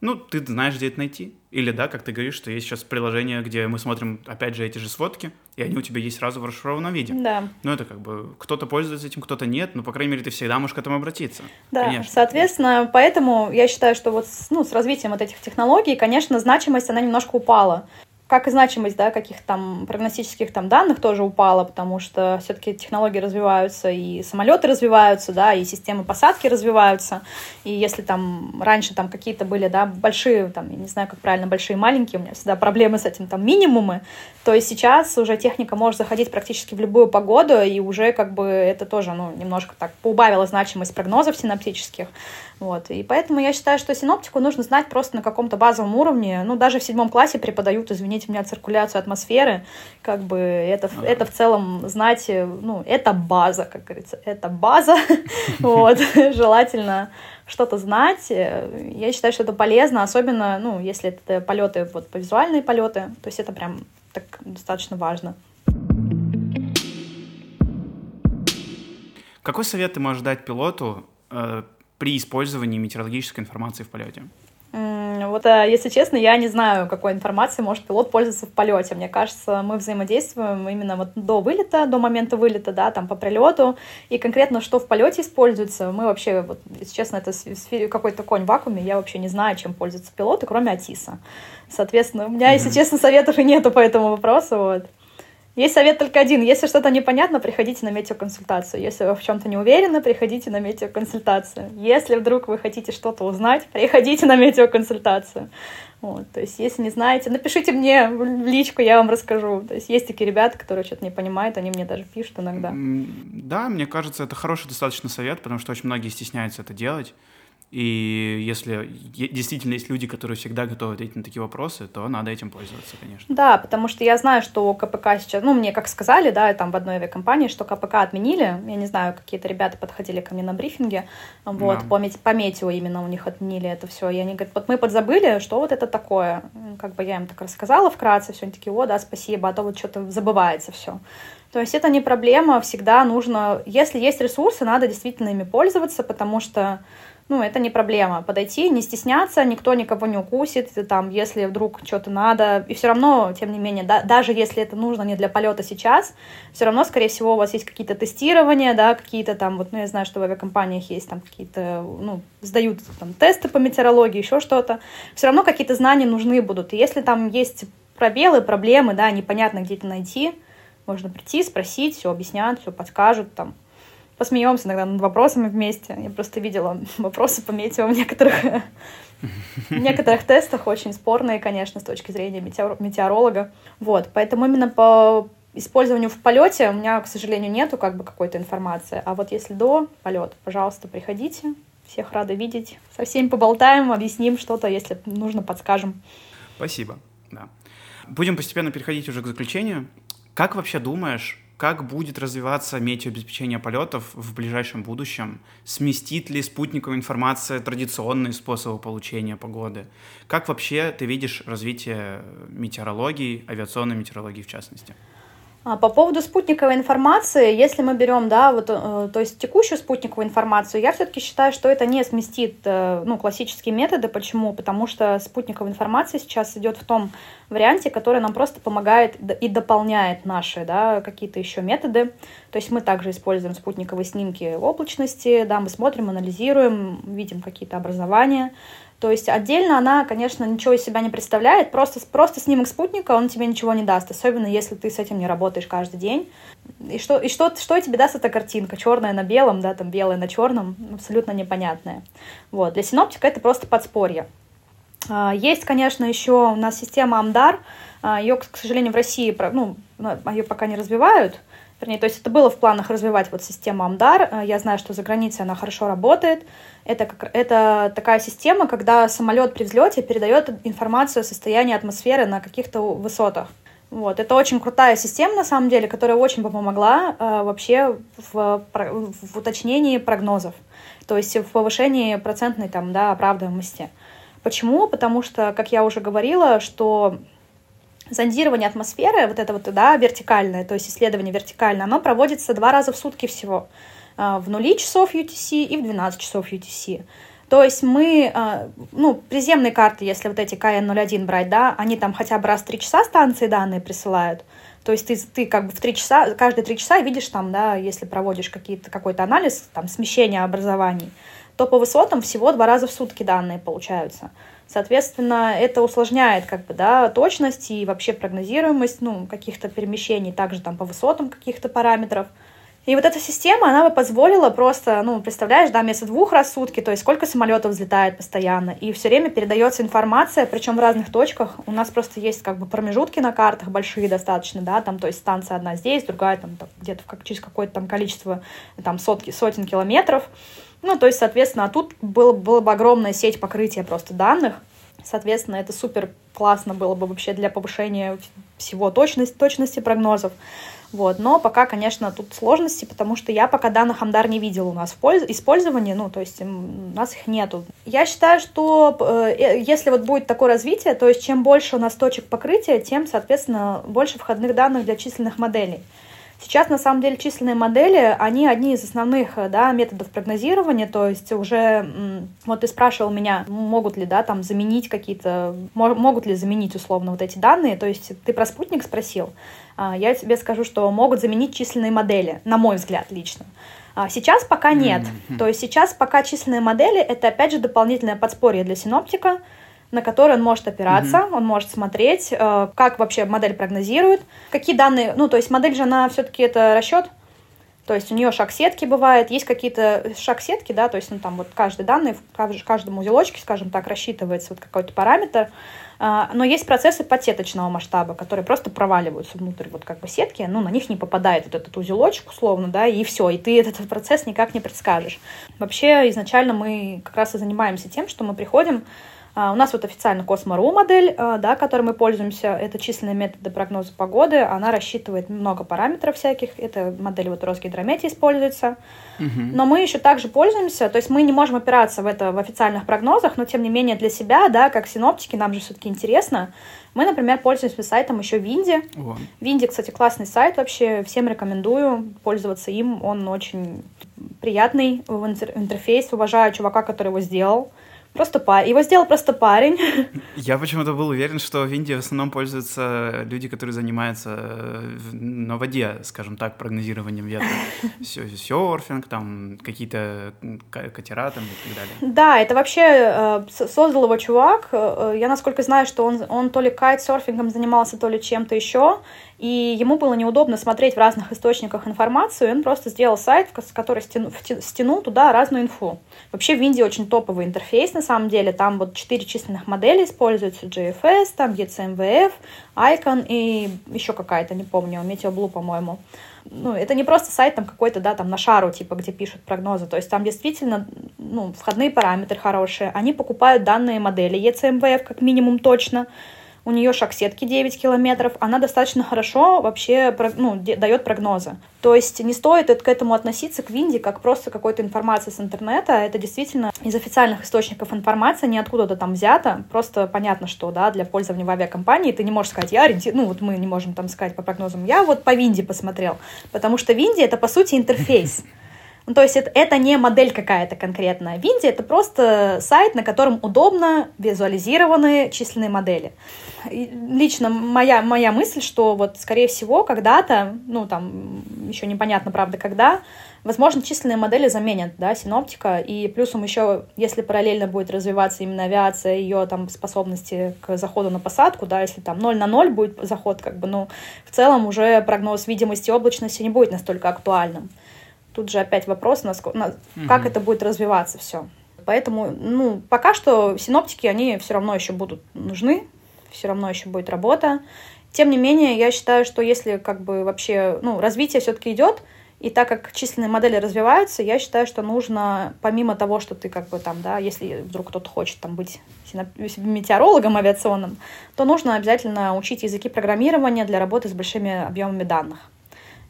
Ну, ты знаешь, где это найти. Или, да, как ты говоришь, что есть сейчас приложение, где мы смотрим, опять же, эти же сводки, и они у тебя есть сразу в расшифрованном виде. Да. Ну, это как бы кто-то пользуется этим, кто-то нет, но, по крайней мере, ты всегда можешь к этому обратиться. Да, конечно. соответственно, поэтому я считаю, что вот с, ну, с развитием вот этих технологий, конечно, значимость, она немножко упала как и значимость да, каких-то там прогностических там данных тоже упала, потому что все-таки технологии развиваются, и самолеты развиваются, да, и системы посадки развиваются. И если там раньше там какие-то были, да, большие, там, я не знаю, как правильно, большие, маленькие, у меня всегда проблемы с этим, там, минимумы, то есть сейчас уже техника может заходить практически в любую погоду, и уже как бы это тоже, ну, немножко так поубавило значимость прогнозов синаптических. Вот. И поэтому я считаю, что синоптику нужно знать просто на каком-то базовом уровне. Ну, даже в седьмом классе преподают, извините меня, циркуляцию атмосферы. Как бы это, ага. это в целом знать, ну, это база, как говорится, это база. Вот. Желательно что-то знать. Я считаю, что это полезно, особенно, ну, если это полеты, вот, по визуальные полеты, то есть это прям так достаточно важно. Какой совет ты можешь дать пилоту э, при использовании метеорологической информации в полете? Вот, э, если честно, я не знаю, какой информацией может пилот пользоваться в полете. Мне кажется, мы взаимодействуем именно вот до вылета, до момента вылета, да, там по прилету, и конкретно что в полете используется, мы вообще, вот, если честно, это какой-то конь в вакууме, я вообще не знаю, чем пользуются пилоты, кроме АТИСа. Соответственно, у меня, mm-hmm. если честно, советов и нету по этому вопросу, вот. Есть совет только один. Если что-то непонятно, приходите на метеоконсультацию. Если вы в чем-то не уверены, приходите на метеоконсультацию. Если вдруг вы хотите что-то узнать, приходите на метеоконсультацию. Вот, то есть, если не знаете, напишите мне в личку, я вам расскажу. То есть, есть такие ребята, которые что-то не понимают, они мне даже пишут иногда. Да, мне кажется, это хороший достаточно совет, потому что очень многие стесняются это делать. И если действительно есть люди, которые всегда готовы ответить на такие вопросы, то надо этим пользоваться, конечно. Да, потому что я знаю, что КПК сейчас, ну, мне как сказали, да, там в одной авиакомпании, что КПК отменили. Я не знаю, какие-то ребята подходили ко мне на брифинге, вот, да. по, по метео именно у них отменили это все. И они говорят, вот мы подзабыли, что вот это такое. Как бы я им так рассказала вкратце, все, они такие, о, да, спасибо, а то вот что-то забывается все. То есть это не проблема, всегда нужно, если есть ресурсы, надо действительно ими пользоваться, потому что ну, это не проблема. Подойти, не стесняться, никто никого не укусит, там, если вдруг что-то надо. И все равно, тем не менее, да, даже если это нужно не для полета сейчас, все равно, скорее всего, у вас есть какие-то тестирования, да, какие-то там, вот, ну, я знаю, что в авиакомпаниях есть там какие-то, ну, сдают там тесты по метеорологии, еще что-то. Все равно какие-то знания нужны будут. И если там есть пробелы, проблемы, да, непонятно, где это найти, можно прийти, спросить, все объяснят, все подскажут, там, посмеемся иногда над вопросами вместе. Я просто видела вопросы по метео в некоторых, в некоторых тестах, очень спорные, конечно, с точки зрения метеоролога. Вот, поэтому именно по использованию в полете у меня, к сожалению, нету как бы какой-то информации. А вот если до полета, пожалуйста, приходите. Всех рады видеть. Со всеми поболтаем, объясним что-то, если нужно, подскажем. Спасибо. Да. Будем постепенно переходить уже к заключению. Как вообще думаешь, как будет развиваться метеообеспечение полетов в ближайшем будущем? Сместит ли спутниковая информация традиционные способы получения погоды? Как вообще ты видишь развитие метеорологии, авиационной метеорологии в частности? А, по поводу спутниковой информации, если мы берем, да, вот, э, то есть текущую спутниковую информацию, я все-таки считаю, что это не сместит, э, ну, классические методы. Почему? Потому что спутниковая информация сейчас идет в том варианте, который нам просто помогает и дополняет наши, да, какие-то еще методы. То есть мы также используем спутниковые снимки облачности, да, мы смотрим, анализируем, видим какие-то образования. То есть отдельно она, конечно, ничего из себя не представляет, просто, просто снимок спутника, он тебе ничего не даст, особенно если ты с этим не работаешь каждый день. И что, и что, что тебе даст эта картинка? Черная на белом, да, там белое на черном, абсолютно непонятное. Вот. Для синоптика это просто подспорье. А, есть, конечно, еще у нас система Амдар, а, ее, к сожалению, в России, ну, ее пока не развивают, вернее, то есть это было в планах развивать вот систему Амдар. А, я знаю, что за границей она хорошо работает. Это, как, это такая система, когда самолет при взлете передает информацию о состоянии атмосферы на каких-то высотах. Вот. Это очень крутая система, на самом деле, которая очень помогла э, вообще в, в уточнении прогнозов, то есть в повышении процентной там, да, оправдываемости. Почему? Потому что, как я уже говорила, что зондирование атмосферы, вот это вот, да, вертикальное, то есть исследование вертикальное, оно проводится два раза в сутки всего. А, в нули часов UTC и в 12 часов UTC. То есть мы, а, ну, приземные карты, если вот эти КН-01 брать, да, они там хотя бы раз в три часа станции данные присылают. То есть ты, ты как бы в три часа, каждые три часа видишь там, да, если проводишь какие-то, какой-то анализ, там, смещения образований, то по высотам всего два раза в сутки данные получаются. Соответственно, это усложняет как бы, да, точность и вообще прогнозируемость ну, каких-то перемещений, также там по высотам каких-то параметров. И вот эта система, она бы позволила просто, ну, представляешь, да, вместо двух раз в сутки, то есть сколько самолетов взлетает постоянно, и все время передается информация, причем в разных точках. У нас просто есть как бы промежутки на картах большие достаточно, да, там, то есть станция одна здесь, другая там, там где-то как, через какое-то там количество, там, сотки, сотен километров. Ну, то есть, соответственно, а тут было, было бы огромная сеть покрытия просто данных. Соответственно, это супер классно было бы вообще для повышения всего точности, точности прогнозов. Вот. Но пока, конечно, тут сложности, потому что я пока данных Амдар не видела у нас в польз... использовании, ну, то есть у нас их нету. Я считаю, что э, э, если вот будет такое развитие, то есть чем больше у нас точек покрытия, тем, соответственно, больше входных данных для численных моделей. Сейчас, на самом деле, численные модели, они одни из основных да, методов прогнозирования, то есть уже, вот ты спрашивал меня, могут ли, да, там, заменить какие-то, могут ли заменить, условно, вот эти данные, то есть ты про спутник спросил, а, я тебе скажу, что могут заменить численные модели, на мой взгляд, лично. А, сейчас пока нет. Mm-hmm. То есть сейчас пока численные модели это опять же дополнительное подспорье для синоптика, на который он может опираться, mm-hmm. он может смотреть, э, как вообще модель прогнозирует, какие данные, ну, то есть модель же, она все-таки это расчет, то есть у нее шаг сетки бывает, есть какие-то шаг сетки, да, то есть ну, там вот каждый данный, в каждом узелочке, скажем так, рассчитывается вот какой-то параметр, а, но есть процессы подсеточного масштаба, которые просто проваливаются внутрь вот как бы сетки, ну, на них не попадает вот этот узелочек условно, да, и все, и ты этот процесс никак не предскажешь. Вообще изначально мы как раз и занимаемся тем, что мы приходим у нас вот официально Cosmo.ru модель, а, да, которой мы пользуемся, это численные методы прогноза погоды, она рассчитывает много параметров всяких, это модель вот Росгидрометии используется, угу. но мы еще также пользуемся, то есть мы не можем опираться в это в официальных прогнозах, но тем не менее для себя, да, как синоптики, нам же все-таки интересно, мы, например, пользуемся сайтом еще Винди. Винди, кстати, классный сайт. Вообще, всем рекомендую пользоваться им, он очень приятный интерфейс, уважаю чувака, который его сделал. Просто парень. Его сделал просто парень. Я почему-то был уверен, что в Индии в основном пользуются люди, которые занимаются э, на воде, скажем так, прогнозированием ветра. Серфинг, там какие-то катера там и так далее. Да, это вообще э, создал его чувак. Э, я насколько знаю, что он, он то ли кайтсерфингом занимался, то ли чем-то еще и ему было неудобно смотреть в разных источниках информацию, и он просто сделал сайт, в который стянул, стянул туда разную инфу. Вообще в Индии очень топовый интерфейс, на самом деле, там вот четыре численных модели используются, GFS, там ECMVF, Icon и еще какая-то, не помню, MeteoBlue, по-моему. Ну, это не просто сайт там какой-то, да, там на шару, типа, где пишут прогнозы, то есть там действительно, ну, входные параметры хорошие, они покупают данные модели ECMVF как минимум точно, у нее шаг сетки 9 километров, она достаточно хорошо вообще ну, дает прогнозы. То есть не стоит к этому относиться к Винди как просто какой-то информации с интернета, это действительно из официальных источников информация, не откуда-то там взята, просто понятно, что да, для пользования в авиакомпании ты не можешь сказать, я ориентир... ну вот мы не можем там сказать по прогнозам, я вот по Винди посмотрел, потому что Винди это по сути интерфейс. Ну, то есть это, это не модель какая-то конкретная. Винди — это просто сайт, на котором удобно визуализированы численные модели. И лично моя, моя мысль, что вот, скорее всего, когда-то, ну, там, еще непонятно, правда, когда, возможно, численные модели заменят, да, синоптика, и плюсом еще, если параллельно будет развиваться именно авиация, ее там способности к заходу на посадку, да, если там 0 на 0 будет заход, как бы, ну, в целом уже прогноз видимости облачности не будет настолько актуальным. Тут же опять вопрос, насколько, на, угу. как это будет развиваться все. Поэтому, ну, пока что синоптики, они все равно еще будут нужны, все равно еще будет работа. Тем не менее, я считаю, что если как бы вообще, ну, развитие все-таки идет, и так как численные модели развиваются, я считаю, что нужно, помимо того, что ты как бы там, да, если вдруг кто-то хочет там быть метеорологом авиационным, то нужно обязательно учить языки программирования для работы с большими объемами данных.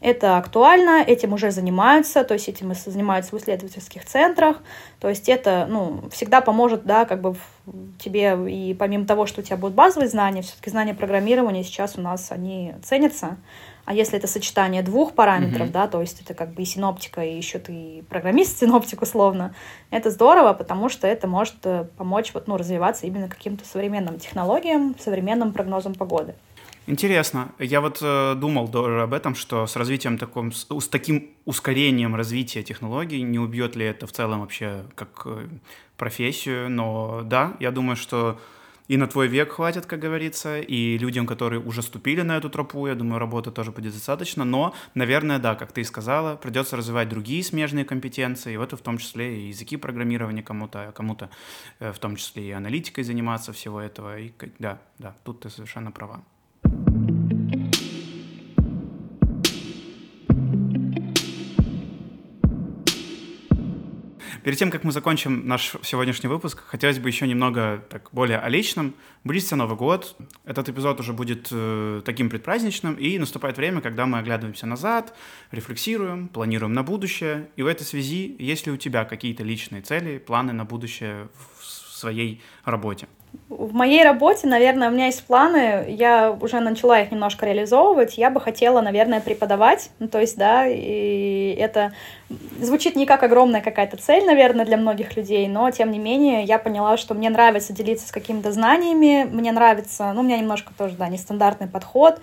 Это актуально, этим уже занимаются, то есть этим занимаются в исследовательских центрах, то есть это, ну, всегда поможет, да, как бы тебе, и помимо того, что у тебя будут базовые знания, все-таки знания программирования сейчас у нас, они ценятся, А если это сочетание двух параметров, mm-hmm. да, то есть это как бы и синоптика, и еще ты программист-синоптик условно, это здорово, потому что это может э, помочь вот, ну, развиваться именно каким-то современным технологиям, современным прогнозом погоды. Интересно. Я вот э, думал тоже об этом, что с развитием таком, с, с таким ускорением развития технологий не убьет ли это в целом вообще как э, профессию, но да, я думаю, что и на твой век хватит, как говорится, и людям, которые уже ступили на эту тропу, я думаю, работы тоже будет достаточно, но, наверное, да, как ты и сказала, придется развивать другие смежные компетенции, и в это в том числе и языки программирования кому-то, а кому-то э, в том числе и аналитикой заниматься всего этого, и да, да, тут ты совершенно права. Перед тем, как мы закончим наш сегодняшний выпуск, хотелось бы еще немного так более о личном. Близится Новый год. Этот эпизод уже будет э, таким предпраздничным, и наступает время, когда мы оглядываемся назад, рефлексируем, планируем на будущее. И в этой связи, есть ли у тебя какие-то личные цели, планы на будущее в своей работе? В моей работе, наверное, у меня есть планы, я уже начала их немножко реализовывать. Я бы хотела, наверное, преподавать. Ну, то есть, да, и это звучит не как огромная какая-то цель, наверное, для многих людей, но, тем не менее, я поняла, что мне нравится делиться с какими-то знаниями, мне нравится, ну, у меня немножко тоже, да, нестандартный подход,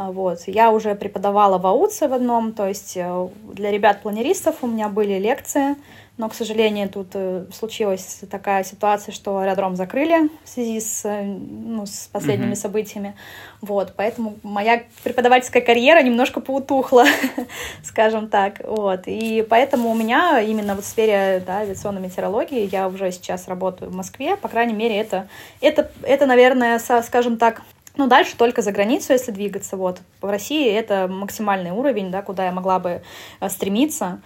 а, вот. Я уже преподавала в АУЦе в одном, то есть э, для ребят-планеристов у меня были лекции, но, к сожалению, тут э, случилась такая ситуация, что аэродром закрыли в связи с, э, ну, с последними mm-hmm. событиями. Вот, поэтому моя преподавательская карьера немножко поутухла, скажем так. Вот, и поэтому у меня именно вот в сфере да, авиационной метеорологии я уже сейчас работаю в Москве. По крайней мере, это, это, это наверное, со, скажем так, ну, дальше только за границу, если двигаться. Вот. В России это максимальный уровень, да, куда я могла бы э, стремиться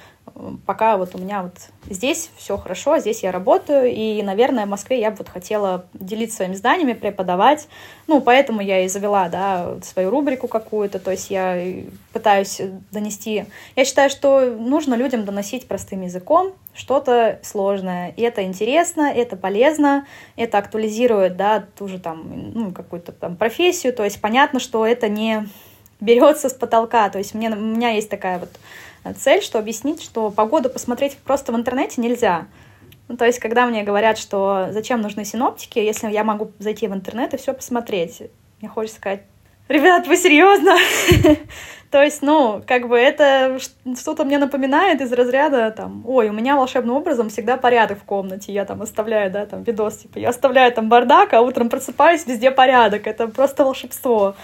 пока вот у меня вот здесь все хорошо, здесь я работаю, и, наверное, в Москве я бы вот хотела делиться своими знаниями, преподавать, ну, поэтому я и завела, да, свою рубрику какую-то, то есть я пытаюсь донести, я считаю, что нужно людям доносить простым языком что-то сложное, и это интересно, это полезно, это актуализирует, да, ту же там, ну, какую-то там профессию, то есть понятно, что это не берется с потолка, то есть мне, у меня есть такая вот цель, что объяснить, что погоду посмотреть просто в интернете нельзя. Ну, то есть, когда мне говорят, что зачем нужны синоптики, если я могу зайти в интернет и все посмотреть, мне хочется сказать, ребят, вы серьезно? То есть, ну, как бы это что-то мне напоминает из разряда, там, ой, у меня волшебным образом всегда порядок в комнате, я там оставляю, да, там, видос, типа, я оставляю там бардак, а утром просыпаюсь, везде порядок, это просто волшебство.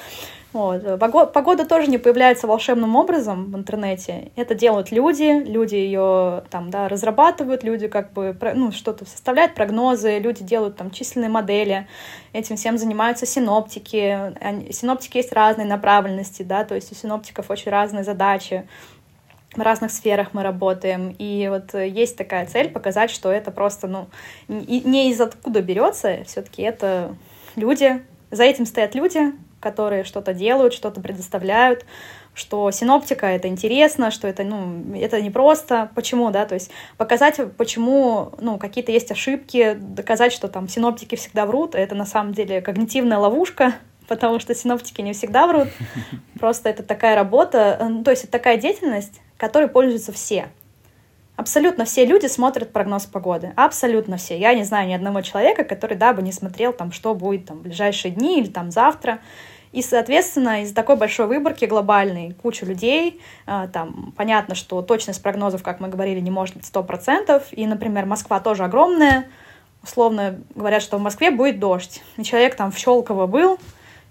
Вот. Погода тоже не появляется волшебным образом в интернете. Это делают люди, люди ее там, да, разрабатывают, люди как бы ну, что-то составляют, прогнозы, люди делают там численные модели, этим всем занимаются синоптики. Синоптики есть разные направленности, да, то есть у синоптиков очень разные задачи в разных сферах мы работаем. И вот есть такая цель показать, что это просто, ну, не из откуда берется, все-таки это люди, за этим стоят люди, которые что-то делают, что-то предоставляют, что синоптика это интересно, что это, ну, это не просто. Почему, да, то есть показать, почему, ну, какие-то есть ошибки, доказать, что там синоптики всегда врут, это на самом деле когнитивная ловушка, потому что синоптики не всегда врут. Просто это такая работа, э, то есть это такая деятельность, которой пользуются все. Абсолютно все люди смотрят прогноз погоды. Абсолютно все. Я не знаю ни одного человека, который, да, бы не смотрел, там, что будет там, в ближайшие дни или там завтра. И, соответственно, из такой большой выборки глобальной, куча людей, а, там, понятно, что точность прогнозов, как мы говорили, не может быть 100%. И, например, Москва тоже огромная. Условно говорят, что в Москве будет дождь. И человек там в Щелково был,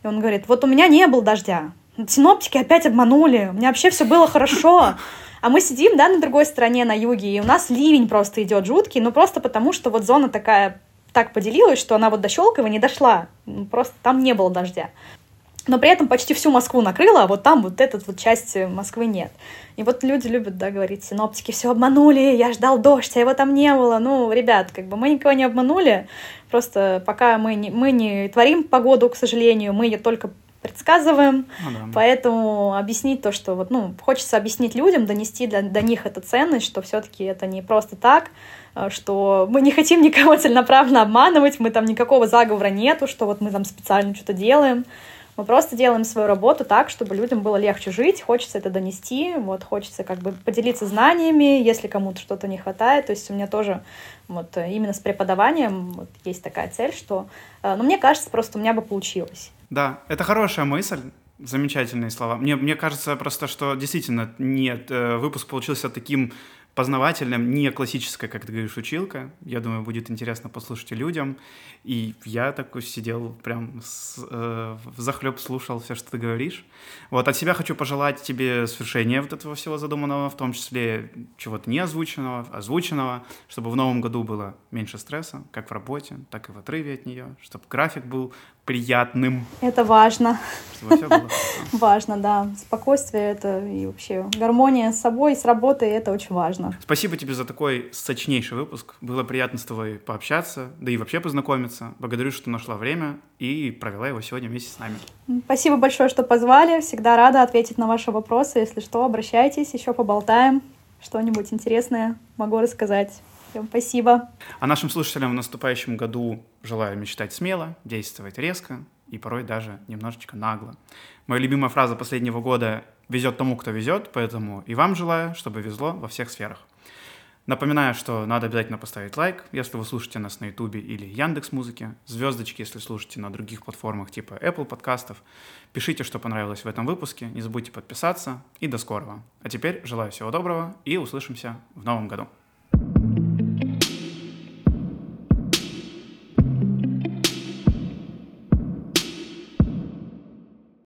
и он говорит, вот у меня не было дождя. Синоптики опять обманули, у меня вообще все было хорошо. А мы сидим, да, на другой стороне, на юге, и у нас ливень просто идет жуткий, ну просто потому, что вот зона такая так поделилась, что она вот до Щелково не дошла. Ну, просто там не было дождя. Но при этом почти всю Москву накрыла, а вот там вот эта вот часть Москвы нет. И вот люди любят, да, говорить, синоптики все обманули, я ждал дождь, а его там не было. Ну, ребят, как бы мы никого не обманули, просто пока мы не, мы не творим погоду, к сожалению, мы ее только предсказываем, ну, да. поэтому объяснить то, что вот, ну, хочется объяснить людям, донести до, до них эту ценность, что все-таки это не просто так, а, что мы не хотим никого целенаправленно обманывать, мы там никакого заговора нету, что вот мы там специально что-то делаем, Мы просто делаем свою работу так, чтобы людям было легче жить, хочется это донести, вот хочется как бы поделиться знаниями, если кому-то что-то не хватает. То есть у меня тоже вот именно с преподаванием вот, есть такая цель, что... Э, ну, мне кажется, просто у меня бы получилось. Да, это хорошая мысль. Замечательные слова. Мне, мне кажется просто, что действительно нет, э, выпуск получился таким познавательным, не классическая, как ты говоришь, училка. Я думаю, будет интересно послушать и людям. И я такой сидел прям с, э, в захлеб слушал все, что ты говоришь. Вот от себя хочу пожелать тебе свершения вот этого всего задуманного, в том числе чего-то не озвученного, озвученного, чтобы в новом году было меньше стресса, как в работе, так и в отрыве от нее, чтобы график был приятным. Это важно. Важно, да. Спокойствие это и вообще гармония с собой, с работой, это очень важно. Спасибо тебе за такой сочнейший выпуск. Было приятно с тобой пообщаться, да и вообще познакомиться. Благодарю, что нашла время и провела его сегодня вместе с нами. Спасибо большое, что позвали. Всегда рада ответить на ваши вопросы. Если что, обращайтесь, еще поболтаем. Что-нибудь интересное могу рассказать. Всем спасибо. А нашим слушателям в наступающем году желаю мечтать смело, действовать резко и порой даже немножечко нагло. Моя любимая фраза последнего года «везет тому, кто везет», поэтому и вам желаю, чтобы везло во всех сферах. Напоминаю, что надо обязательно поставить лайк, если вы слушаете нас на Ютубе или Яндекс Музыке, звездочки, если слушаете на других платформах типа Apple подкастов. Пишите, что понравилось в этом выпуске, не забудьте подписаться и до скорого. А теперь желаю всего доброго и услышимся в новом году.